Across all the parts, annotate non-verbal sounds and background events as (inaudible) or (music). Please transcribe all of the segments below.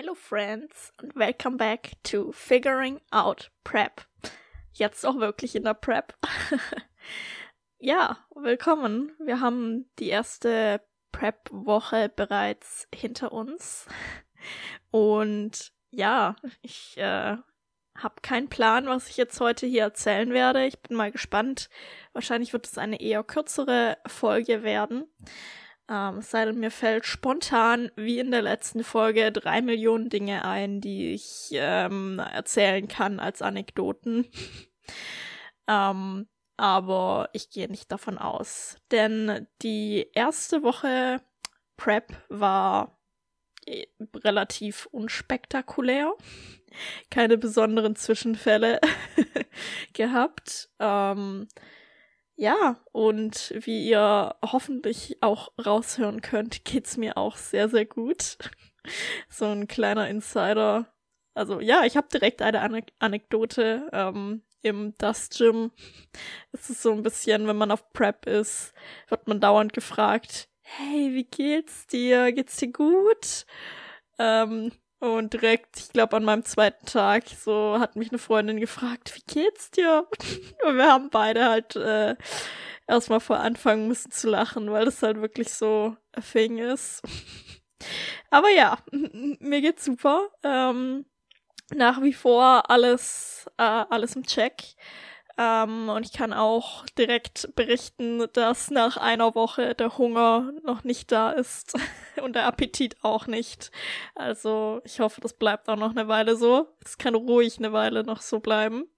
Hello friends and welcome back to Figuring Out Prep. Jetzt auch wirklich in der Prep. (laughs) ja, willkommen. Wir haben die erste Prep-Woche bereits hinter uns. Und ja, ich äh, habe keinen Plan, was ich jetzt heute hier erzählen werde. Ich bin mal gespannt. Wahrscheinlich wird es eine eher kürzere Folge werden. Ähm, es sei denn, mir fällt spontan, wie in der letzten Folge, drei Millionen Dinge ein, die ich ähm, erzählen kann als Anekdoten. (laughs) ähm, aber ich gehe nicht davon aus. Denn die erste Woche Prep war äh, relativ unspektakulär. Keine besonderen Zwischenfälle (laughs) gehabt. Ähm, ja, und wie ihr hoffentlich auch raushören könnt, geht's mir auch sehr, sehr gut. (laughs) so ein kleiner Insider. Also ja, ich habe direkt eine Anek Anekdote. Ähm, Im Dust Gym ist es so ein bisschen, wenn man auf Prep ist, wird man dauernd gefragt, hey, wie geht's dir? Geht's dir gut? Ähm, und direkt, ich glaube, an meinem zweiten Tag, so hat mich eine Freundin gefragt, wie geht's dir? (laughs) Und wir haben beide halt äh, erstmal vor anfangen müssen zu lachen, weil das halt wirklich so a thing ist. (laughs) Aber ja, (laughs) mir geht's super. Ähm, nach wie vor alles, äh, alles im Check. Ähm, und ich kann auch direkt berichten, dass nach einer Woche der Hunger noch nicht da ist (laughs) und der Appetit auch nicht. Also ich hoffe, das bleibt auch noch eine Weile so. Es kann ruhig eine Weile noch so bleiben.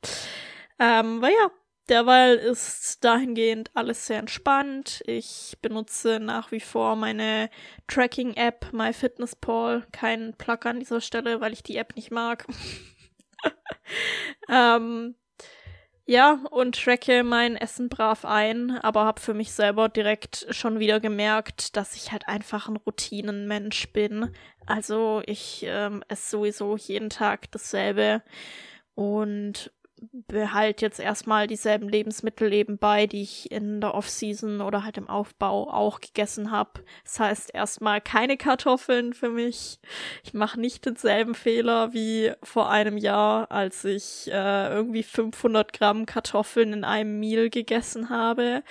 Ähm, weil ja, derweil ist dahingehend alles sehr entspannt. Ich benutze nach wie vor meine Tracking-App MyFitnessPal. Kein Plug an dieser Stelle, weil ich die App nicht mag. (laughs) ähm, ja, und tracke mein Essen brav ein, aber habe für mich selber direkt schon wieder gemerkt, dass ich halt einfach ein Routinenmensch bin. Also ich ähm, esse sowieso jeden Tag dasselbe und behalte jetzt erstmal dieselben Lebensmittel eben bei, die ich in der Off-Season oder halt im Aufbau auch gegessen habe. Das heißt erstmal keine Kartoffeln für mich. Ich mache nicht denselben Fehler wie vor einem Jahr, als ich äh, irgendwie 500 Gramm Kartoffeln in einem Meal gegessen habe.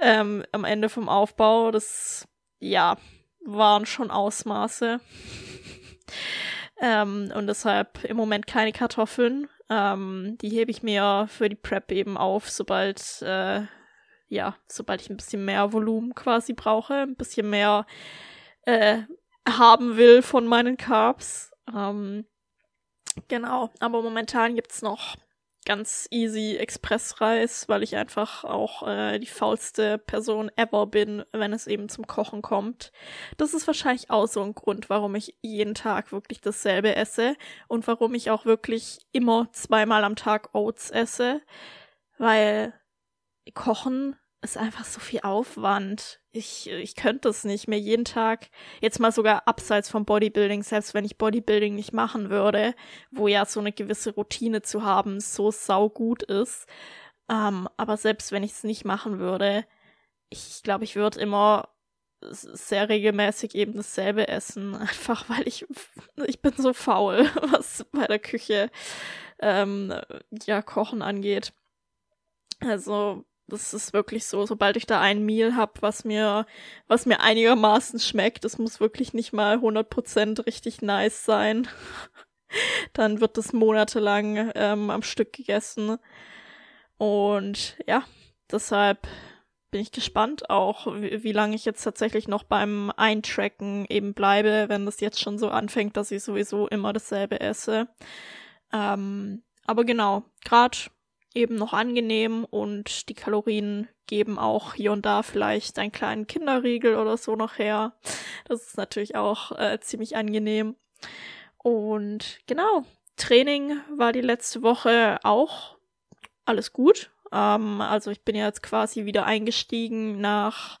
Ähm, am Ende vom Aufbau, das, ja, waren schon Ausmaße. (laughs) ähm, und deshalb im Moment keine Kartoffeln. Ähm, die hebe ich mir für die Prep eben auf, sobald, äh, ja, sobald ich ein bisschen mehr Volumen quasi brauche, ein bisschen mehr äh, haben will von meinen Carbs. Ähm, genau, aber momentan gibt's noch ganz easy Expressreis, weil ich einfach auch äh, die faulste Person ever bin, wenn es eben zum Kochen kommt. Das ist wahrscheinlich auch so ein Grund, warum ich jeden Tag wirklich dasselbe esse und warum ich auch wirklich immer zweimal am Tag Oats esse, weil Kochen ist einfach so viel Aufwand. Ich, ich könnte es nicht mehr jeden Tag, jetzt mal sogar abseits vom Bodybuilding, selbst wenn ich Bodybuilding nicht machen würde, wo ja so eine gewisse Routine zu haben so saugut ist. Ähm, aber selbst wenn ich es nicht machen würde, ich glaube, ich würde immer sehr regelmäßig eben dasselbe essen, (laughs) einfach weil ich, ich bin so faul, (laughs) was bei der Küche ähm, ja Kochen angeht. Also das ist wirklich so, sobald ich da ein Meal hab, was mir, was mir einigermaßen schmeckt, das muss wirklich nicht mal 100% richtig nice sein. (laughs) Dann wird das monatelang ähm, am Stück gegessen. Und ja, deshalb bin ich gespannt auch, wie, wie lange ich jetzt tatsächlich noch beim Eintracken eben bleibe, wenn das jetzt schon so anfängt, dass ich sowieso immer dasselbe esse. Ähm, aber genau, gerade eben noch angenehm und die Kalorien geben auch hier und da vielleicht einen kleinen Kinderriegel oder so noch her. Das ist natürlich auch äh, ziemlich angenehm. Und genau, Training war die letzte Woche auch alles gut. Ähm, also ich bin jetzt quasi wieder eingestiegen nach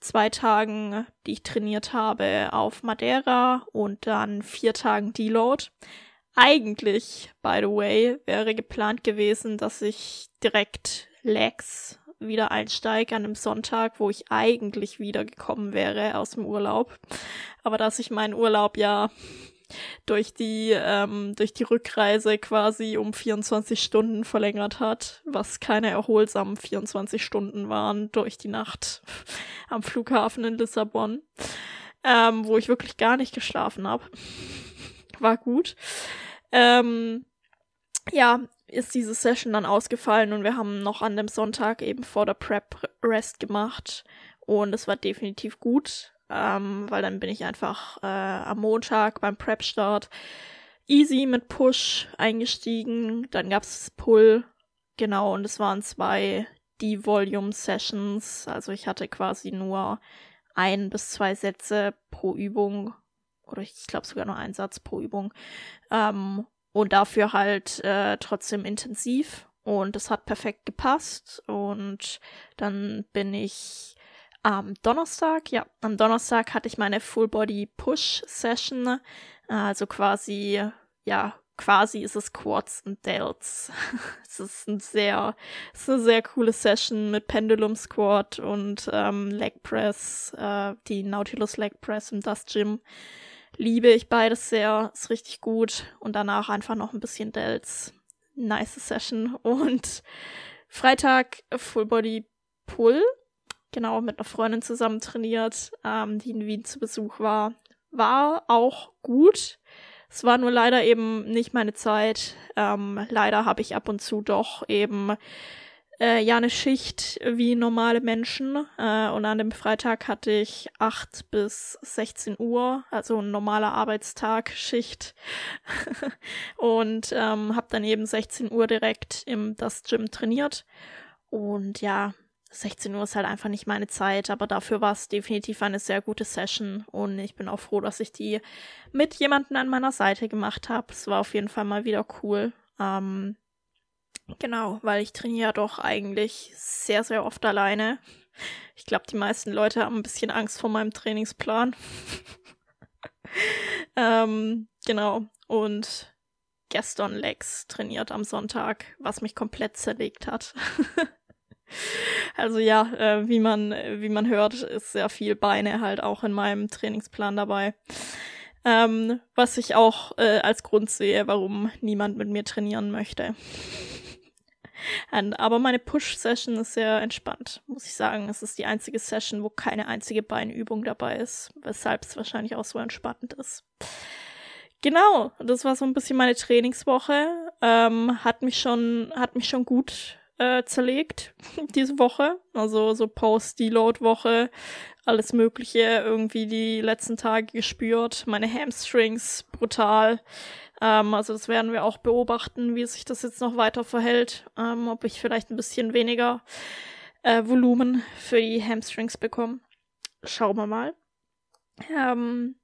zwei Tagen, die ich trainiert habe auf Madeira und dann vier Tagen Deload eigentlich, by the way, wäre geplant gewesen, dass ich direkt Legs wieder einsteige an einem Sonntag, wo ich eigentlich wieder gekommen wäre aus dem Urlaub. Aber dass ich meinen Urlaub ja durch die, ähm, durch die Rückreise quasi um 24 Stunden verlängert hat, was keine erholsamen 24 Stunden waren durch die Nacht am Flughafen in Lissabon, ähm, wo ich wirklich gar nicht geschlafen habe. War gut. Ähm, ja, ist diese Session dann ausgefallen und wir haben noch an dem Sonntag eben vor der Prep Rest gemacht und es war definitiv gut ähm, weil dann bin ich einfach äh, am Montag beim Prep-Start easy mit Push eingestiegen. Dann gab's Pull, genau, und es waren zwei D-Volume-Sessions. Also ich hatte quasi nur ein bis zwei Sätze pro Übung. Oder ich glaube sogar nur einen Satz pro Übung. Ähm, und dafür halt äh, trotzdem intensiv. Und es hat perfekt gepasst. Und dann bin ich am Donnerstag, ja, am Donnerstag hatte ich meine Full Body Push Session. Also quasi, ja, quasi ist es Quads und Delts. (laughs) es ist ein sehr, es ist eine sehr coole Session mit Pendulum Squat und ähm, Leg Press, äh, die Nautilus Leg Press im Dust Gym. Liebe ich beides sehr, ist richtig gut. Und danach einfach noch ein bisschen Delts. Nice Session. Und Freitag Full Body Pull genau mit einer Freundin zusammen trainiert, ähm, die in Wien zu Besuch war. War auch gut. Es war nur leider eben nicht meine Zeit. Ähm, leider habe ich ab und zu doch eben äh, ja eine Schicht wie normale Menschen. Äh, und an dem Freitag hatte ich 8 bis 16 Uhr, also ein normaler Arbeitstag, Schicht. (laughs) und ähm, habe dann eben 16 Uhr direkt im das Gym trainiert. Und ja, 16 Uhr ist halt einfach nicht meine Zeit, aber dafür war es definitiv eine sehr gute Session und ich bin auch froh, dass ich die mit jemandem an meiner Seite gemacht habe. Es war auf jeden Fall mal wieder cool. Ähm, genau, weil ich trainiere doch eigentlich sehr, sehr oft alleine. Ich glaube, die meisten Leute haben ein bisschen Angst vor meinem Trainingsplan. (laughs) ähm, genau, und gestern Legs trainiert am Sonntag, was mich komplett zerlegt hat. (laughs) Also ja, äh, wie man, wie man hört, ist sehr viel Beine halt auch in meinem Trainingsplan dabei. Ähm, was ich auch äh, als Grund sehe, warum niemand mit mir trainieren möchte. Und, aber meine Push-Session ist sehr entspannt, muss ich sagen. Es ist die einzige Session, wo keine einzige Beinübung dabei ist, weshalb es wahrscheinlich auch so entspannt ist. Genau, das war so ein bisschen meine Trainingswoche. Ähm, hat mich schon, hat mich schon gut äh, zerlegt (laughs) diese Woche. Also so Post-Deload-Woche, alles Mögliche irgendwie die letzten Tage gespürt. Meine Hamstrings brutal. Ähm, also das werden wir auch beobachten, wie sich das jetzt noch weiter verhält. Ähm, ob ich vielleicht ein bisschen weniger äh, Volumen für die Hamstrings bekomme. Schauen wir mal. Ähm,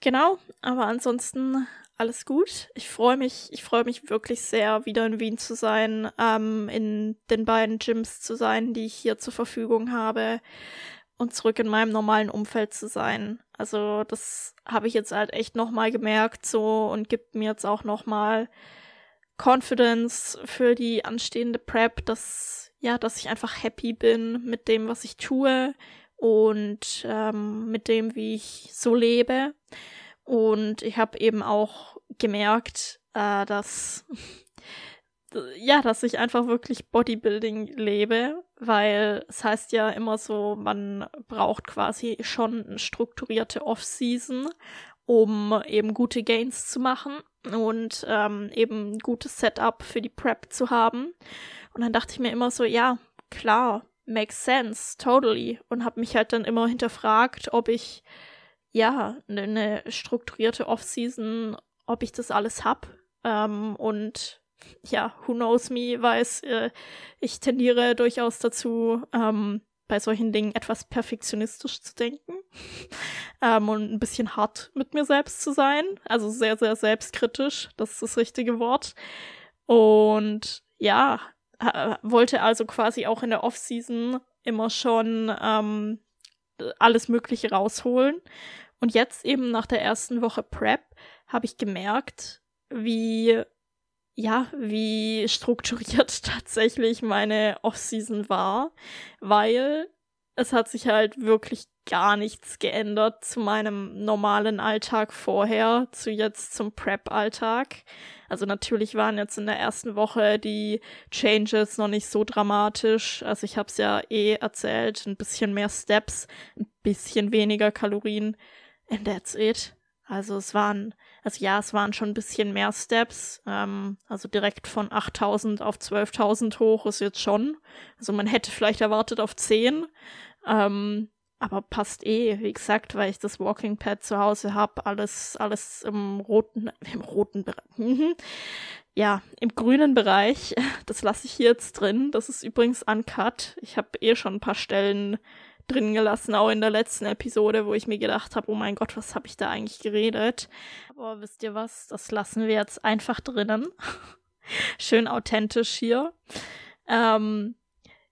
genau, aber ansonsten alles gut. Ich freue mich, ich freue mich wirklich sehr, wieder in Wien zu sein, ähm, in den beiden Gyms zu sein, die ich hier zur Verfügung habe und zurück in meinem normalen Umfeld zu sein. Also das habe ich jetzt halt echt nochmal gemerkt so und gibt mir jetzt auch nochmal Confidence für die anstehende Prep, dass ja, dass ich einfach happy bin mit dem, was ich tue und ähm, mit dem, wie ich so lebe. Und ich habe eben auch gemerkt, äh, dass ja, dass ich einfach wirklich Bodybuilding lebe, weil es heißt ja immer so, man braucht quasi schon eine strukturierte Off-Season, um eben gute Gains zu machen und ähm, eben ein gutes Setup für die Prep zu haben. Und dann dachte ich mir immer so, ja, klar, makes sense, totally. Und habe mich halt dann immer hinterfragt, ob ich ja, eine ne strukturierte Off-Season, ob ich das alles hab. Ähm, und ja, who knows me, weiß, äh, ich tendiere durchaus dazu, ähm, bei solchen Dingen etwas perfektionistisch zu denken (laughs) ähm, und ein bisschen hart mit mir selbst zu sein. Also sehr, sehr selbstkritisch, das ist das richtige Wort. Und ja, wollte also quasi auch in der Off-Season immer schon ähm, alles Mögliche rausholen. Und jetzt eben nach der ersten Woche Prep habe ich gemerkt, wie ja, wie strukturiert (laughs) tatsächlich meine Off-Season war, weil es hat sich halt wirklich gar nichts geändert zu meinem normalen Alltag vorher, zu jetzt zum Prep-Alltag. Also natürlich waren jetzt in der ersten Woche die Changes noch nicht so dramatisch. Also ich habe es ja eh erzählt, ein bisschen mehr Steps, ein bisschen weniger Kalorien and that's it. Also es waren, also ja, es waren schon ein bisschen mehr Steps. Ähm, also direkt von 8000 auf 12.000 hoch ist jetzt schon. Also man hätte vielleicht erwartet auf 10. Ähm, aber passt eh, wie gesagt, weil ich das Walking Pad zu Hause habe, alles, alles im roten, (laughs) im roten Bereich. (laughs) Mhm. Ja, im grünen Bereich. Das lasse ich hier jetzt drin. Das ist übrigens uncut. Ich habe eh schon ein paar Stellen drin gelassen, auch in der letzten Episode, wo ich mir gedacht habe, oh mein Gott, was habe ich da eigentlich geredet? Aber wisst ihr was? Das lassen wir jetzt einfach drinnen. (laughs) Schön authentisch hier. Ähm,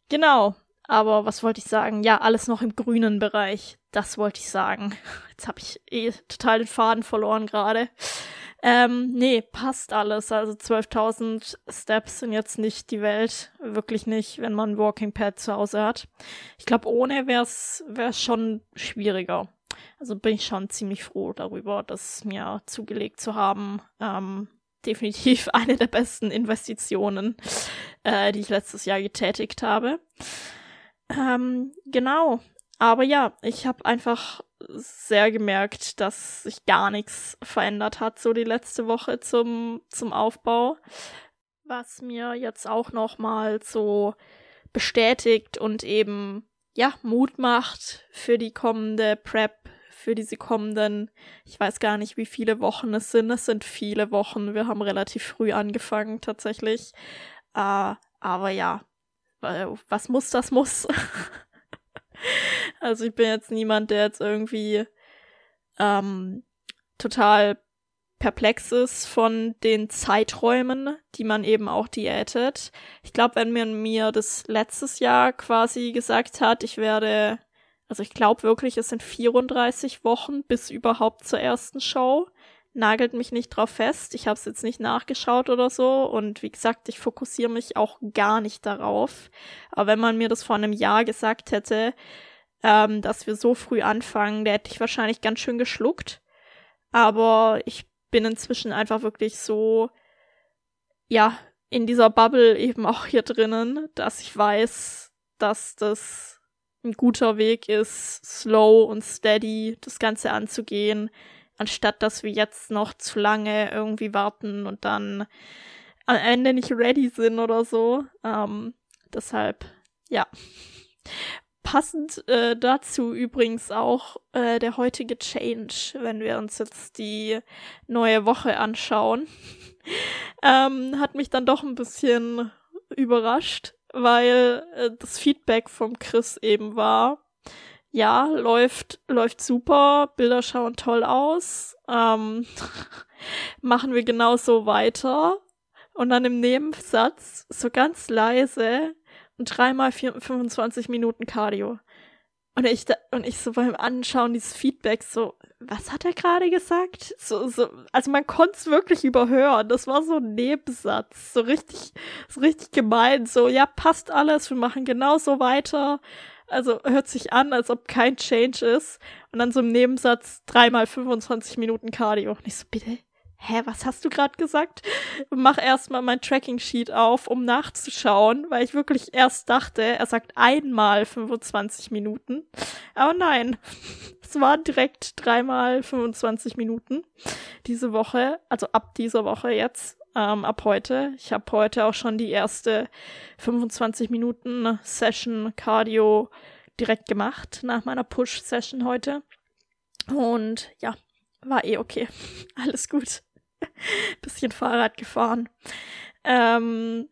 genau. Aber was wollte ich sagen? Ja, alles noch im grünen Bereich. Das wollte ich sagen. Jetzt habe ich eh total den Faden verloren gerade. Ähm, nee, passt alles. Also 12.000 Steps sind jetzt nicht die Welt. Wirklich nicht, wenn man ein Walking Pad zu Hause hat. Ich glaube, ohne wäre es schon schwieriger. Also bin ich schon ziemlich froh darüber, das mir zugelegt zu haben. Ähm, (laughs) definitiv eine der besten Investitionen, äh, die ich letztes Jahr getätigt habe. Ähm, genau. Aber ja, ich habe einfach sehr gemerkt, dass sich gar nichts verändert hat, so die letzte Woche zum, zum Aufbau. Was mir jetzt auch nochmal so bestätigt und eben, ja, Mut macht für die kommende Prep, für diese kommenden, ich weiß gar nicht, wie viele Wochen es sind. Es sind viele Wochen. Wir haben relativ früh angefangen, tatsächlich. Äh, aber ja, was muss, das muss. (laughs) (laughs) also ich bin jetzt niemand, der jetzt irgendwie ähm, total perplex ist von den Zeiträumen, die man eben auch diätet. Ich glaube, wenn man mir das letztes Jahr quasi gesagt hat, ich werde, also ich glaube wirklich, es sind 34 Wochen bis überhaupt zur ersten Show nagelt mich nicht drauf fest. Ich habe es jetzt nicht nachgeschaut oder so. Und wie gesagt, ich fokussiere mich auch gar nicht darauf. Aber wenn man mir das vor einem Jahr gesagt hätte, ähm, dass wir so früh anfangen, da hätte ich wahrscheinlich ganz schön geschluckt. Aber ich bin inzwischen einfach wirklich so, ja, in dieser Bubble eben auch hier drinnen, dass ich weiß, dass das ein guter Weg ist, slow und steady das Ganze anzugehen anstatt dass wir jetzt noch zu lange irgendwie warten und dann am Ende nicht ready sind oder so. Ähm, deshalb, ja. Passend äh, dazu übrigens auch äh, der heutige Change, wenn wir uns jetzt die neue Woche anschauen. (laughs) ähm, hat mich dann doch ein bisschen überrascht, weil äh, das Feedback vom Chris eben war, ja, läuft, läuft super, Bilder schauen toll aus, ähm, (laughs) machen wir genauso weiter. Und dann im Nebensatz, so ganz leise, und dreimal vier, 25 Minuten Cardio. Und ich, und ich so beim Anschauen dieses Feedbacks so, was hat er gerade gesagt? So, so, also man konnte es wirklich überhören. Das war so ein Nebensatz. So richtig, so richtig gemein. So, ja, passt alles. Wir machen genauso weiter. Also hört sich an, als ob kein Change ist. Und dann so im Nebensatz dreimal 25 Minuten Cardio. Und ich so, bitte? Hä, was hast du gerade gesagt? Mach erstmal mein Tracking-Sheet auf, um nachzuschauen, weil ich wirklich erst dachte, er sagt einmal 25 Minuten. Aber nein, (laughs) es waren direkt dreimal 25 Minuten diese Woche, also ab dieser Woche jetzt ähm, ab heute. Ich habe heute auch schon die erste 25 Minuten Session Cardio direkt gemacht nach meiner Push-Session heute. Und ja, war eh okay. (laughs) Alles gut. (laughs) Bisschen Fahrrad gefahren. Ähm,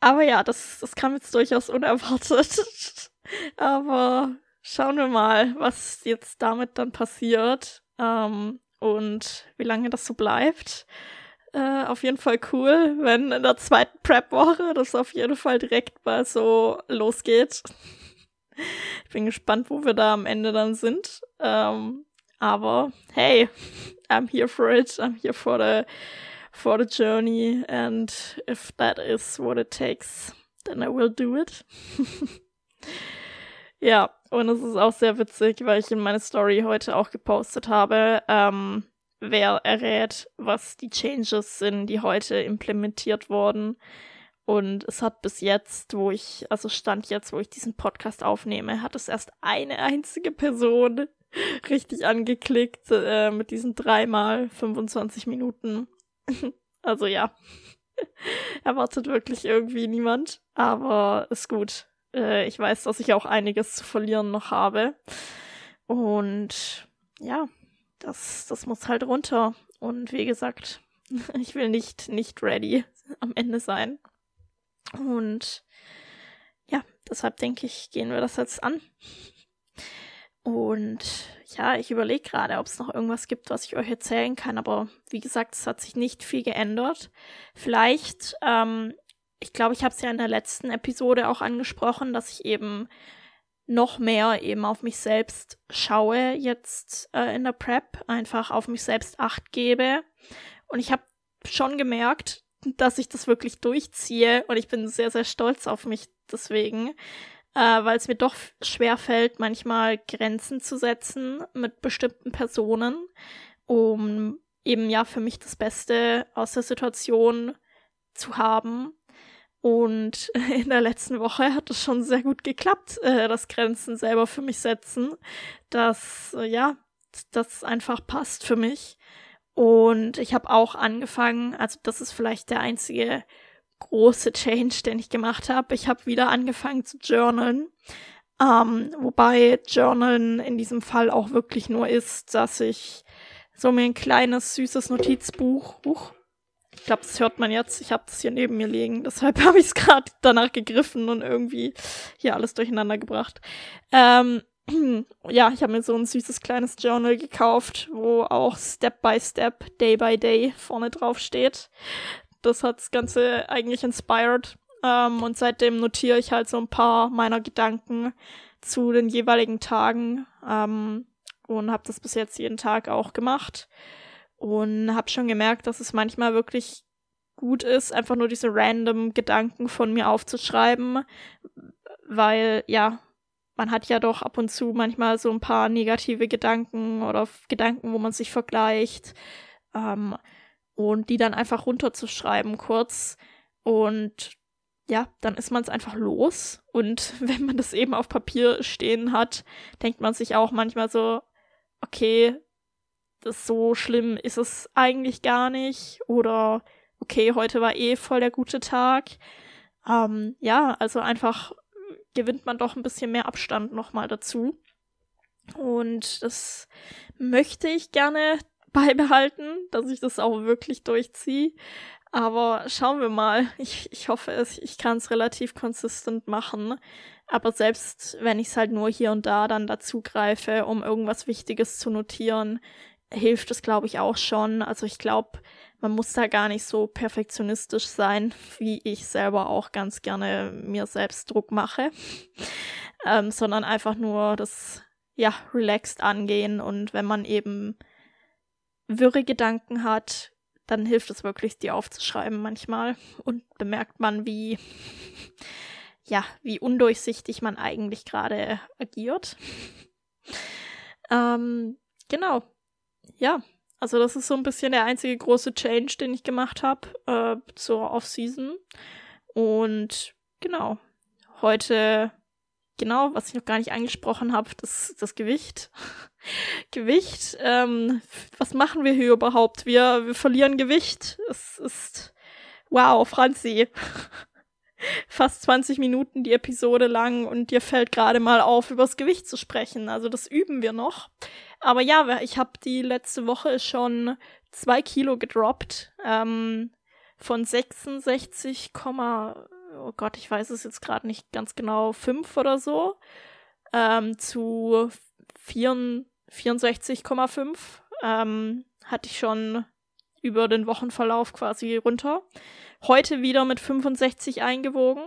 aber ja, das, das kam jetzt durchaus unerwartet. (laughs) aber schauen wir mal, was jetzt damit dann passiert ähm, und wie lange das so bleibt. Äh, auf jeden Fall cool, wenn in der zweiten Prep-Woche das auf jeden Fall direkt mal so losgeht. Ich (laughs) bin gespannt, wo wir da am Ende dann sind. Ähm, aber hey, I'm here for it. I'm here for the for the journey, and if that is what it takes, then I will do it. (laughs) ja, und es ist auch sehr witzig, weil ich in meine Story heute auch gepostet habe, ähm, wer errät, was die Changes sind, die heute implementiert wurden. Und es hat bis jetzt, wo ich, also stand jetzt, wo ich diesen Podcast aufnehme, hat es erst eine einzige Person (laughs) richtig angeklickt äh, mit diesen dreimal 25 Minuten. (laughs) also ja, (laughs) erwartet wirklich irgendwie niemand, aber ist gut. Äh, ich weiß, dass ich auch einiges zu verlieren noch habe. Und ja, das, das muss halt runter. Und wie gesagt, (laughs) ich will nicht, nicht ready am Ende sein. Und ja, deshalb denke ich, gehen wir das jetzt an. Und ja, ich überlege gerade, ob es noch irgendwas gibt, was ich euch erzählen kann. Aber wie gesagt, es hat sich nicht viel geändert. Vielleicht, ähm, ich glaube, ich habe es ja in der letzten Episode auch angesprochen, dass ich eben noch mehr eben auf mich selbst schaue jetzt äh, in der Prep, einfach auf mich selbst acht gebe. Und ich habe schon gemerkt, dass ich das wirklich durchziehe und ich bin sehr, sehr stolz auf mich deswegen, äh, weil es mir doch schwer fällt, manchmal Grenzen zu setzen mit bestimmten Personen, um eben ja für mich das Beste aus der Situation zu haben und (laughs) in der letzten Woche hat es schon sehr gut geklappt, äh, das Grenzen selber für mich setzen, dass, äh, ja, das einfach passt für mich. Und ich habe auch angefangen, also das ist vielleicht der einzige große (laughs) Change, den ich gemacht habe. Ich habe wieder angefangen zu journalen. Ähm, wobei Journalen in diesem Fall auch wirklich nur ist, dass ich so mir ein kleines, süßes Notizbuch, huch, ich glaube, das hört man jetzt. Ich habe das hier neben mir liegen. (laughs) Deshalb habe ich es gerade danach gegriffen und irgendwie hier alles durcheinander gebracht. Ähm, (clears throat) ja, ich habe mir so ein süßes kleines Journal gekauft, wo auch Step by Step, Day by Day vorne drauf steht. Das hat das Ganze eigentlich inspired. Ähm, und seitdem notiere ich halt so ein paar meiner Gedanken zu den jeweiligen Tagen ähm, und habe das bis jetzt jeden Tag auch gemacht und habe schon gemerkt, dass es manchmal wirklich gut ist, einfach nur diese random Gedanken von mir aufzuschreiben, weil ja, man hat ja doch ab und zu manchmal so ein paar negative Gedanken oder Gedanken, wo man sich vergleicht ähm, und die dann einfach runterzuschreiben kurz. Und ja, dann ist man es einfach los. Und (laughs) wenn man das eben auf Papier stehen hat, denkt man sich auch manchmal so, okay, das so schlimm ist es eigentlich gar nicht oder okay, heute war eh voll der gute Tag. Ähm, ja, also einfach gewinnt man doch ein bisschen mehr Abstand nochmal dazu. Und das möchte ich gerne (laughs) beibehalten, dass ich das auch wirklich durchziehe. Aber schauen wir mal. (laughs) Ich, ich hoffe es, ich kann es relativ konsistent machen. Aber selbst wenn ich es halt nur hier und da dann dazu greife, um irgendwas Wichtiges zu notieren, hilft es, glaube ich, auch schon. Also ich glaube, man muss da gar nicht so perfektionistisch sein, (laughs) wie ich selber auch ganz gerne mir selbst Druck mache, (laughs) ähm, sondern einfach nur das, ja, relaxed angehen und wenn man eben wirre Gedanken hat, dann hilft es wirklich, die aufzuschreiben manchmal und bemerkt man, wie, (laughs) ja, wie undurchsichtig man eigentlich gerade agiert. Ähm, genau, ja, also das ist so ein bisschen der einzige große Change, den ich gemacht habe äh, zur Off-Season. Und genau, heute, genau, was ich noch gar nicht angesprochen habe, das, das Gewicht. (laughs) Gewicht, ähm, was machen wir hier überhaupt? Wir, wir verlieren Gewicht. Es ist, wow, Franzi. (laughs) Fast 20 Minuten die Episode lang und dir fällt gerade mal auf, übers Gewicht zu sprechen. Also das üben wir noch. Aber ja, ich habe die letzte Woche schon zwei Kilo gedroppt. Ähm, von 66, oh Gott, ich weiß es jetzt gerade nicht ganz genau, 5 oder so, ähm, zu 64,5 ähm, hatte ich schon über den Wochenverlauf quasi runter. Heute wieder mit 65 eingewogen.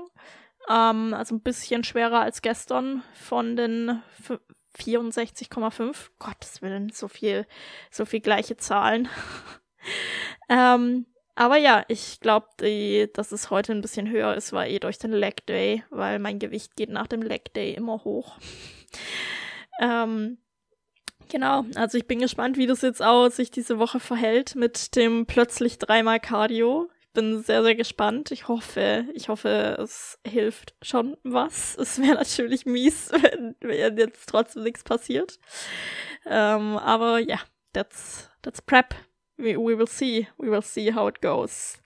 Ähm, also ein bisschen schwerer als gestern von den 64,5. Gottes Willen, so viel, so viel gleiche Zahlen. (laughs) ähm, aber ja, ich glaube, dass es heute ein bisschen höher ist, war eh durch den Leg Day, weil mein Gewicht geht nach dem Leg Day immer hoch. (laughs) ähm, genau, also ich bin gespannt, wie das jetzt auch sich diese Woche verhält mit dem plötzlich dreimal Cardio. Bin sehr, sehr gespannt. Ich hoffe, ich hoffe, es hilft schon was. Es wäre natürlich mies, (laughs) wenn, wenn jetzt trotzdem nichts passiert. Ähm, aber ja, that's, that's Prep we, we will see. We will see how it goes.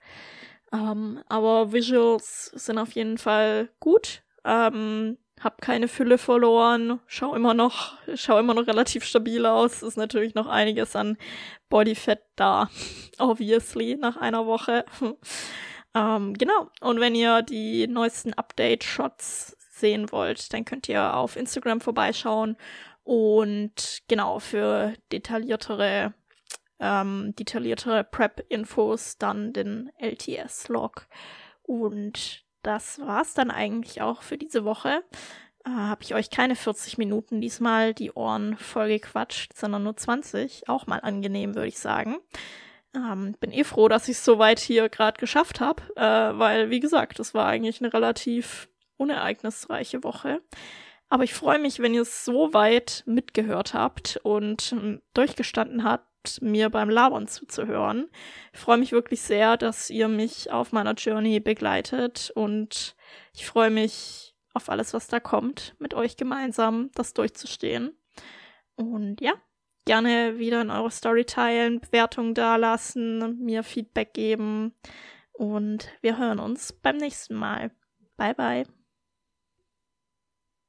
Ähm, aber Visuals sind auf jeden Fall gut. Um, hab keine Fülle verloren. Schau immer noch, schau immer noch relativ stabil aus. Ist natürlich noch einiges an Bodyfat da. (laughs) Obviously, nach einer Woche. (laughs) ähm, genau. Und wenn ihr die neuesten Update-Shots sehen wollt, dann könnt ihr auf Instagram vorbeischauen. Und genau, für detailliertere ähm, detaillierte Prep-Infos, dann den LTS-Log. Und das war's dann eigentlich auch für diese Woche. Äh, Habe ich euch keine 40 Minuten diesmal die Ohren voll gequatscht, sondern nur 20. Auch mal angenehm, würde ich sagen. Ähm, bin eh froh, dass ich es soweit hier gerade geschafft habe, äh, weil, wie gesagt, das war eigentlich eine relativ unereignisreiche Woche. Aber ich freue mich, wenn ihr es so weit mitgehört habt und ähm, durchgestanden habt, mir beim Labern zuzuhören. Ich freue mich wirklich sehr, dass ihr mich auf meiner Journey begleitet und ich freue mich auf alles, was da kommt, mit euch gemeinsam das durchzustehen. Und ja, gerne wieder in eure Story teilen, Bewertungen dalassen, mir Feedback geben und wir hören uns beim nächsten Mal. Bye bye.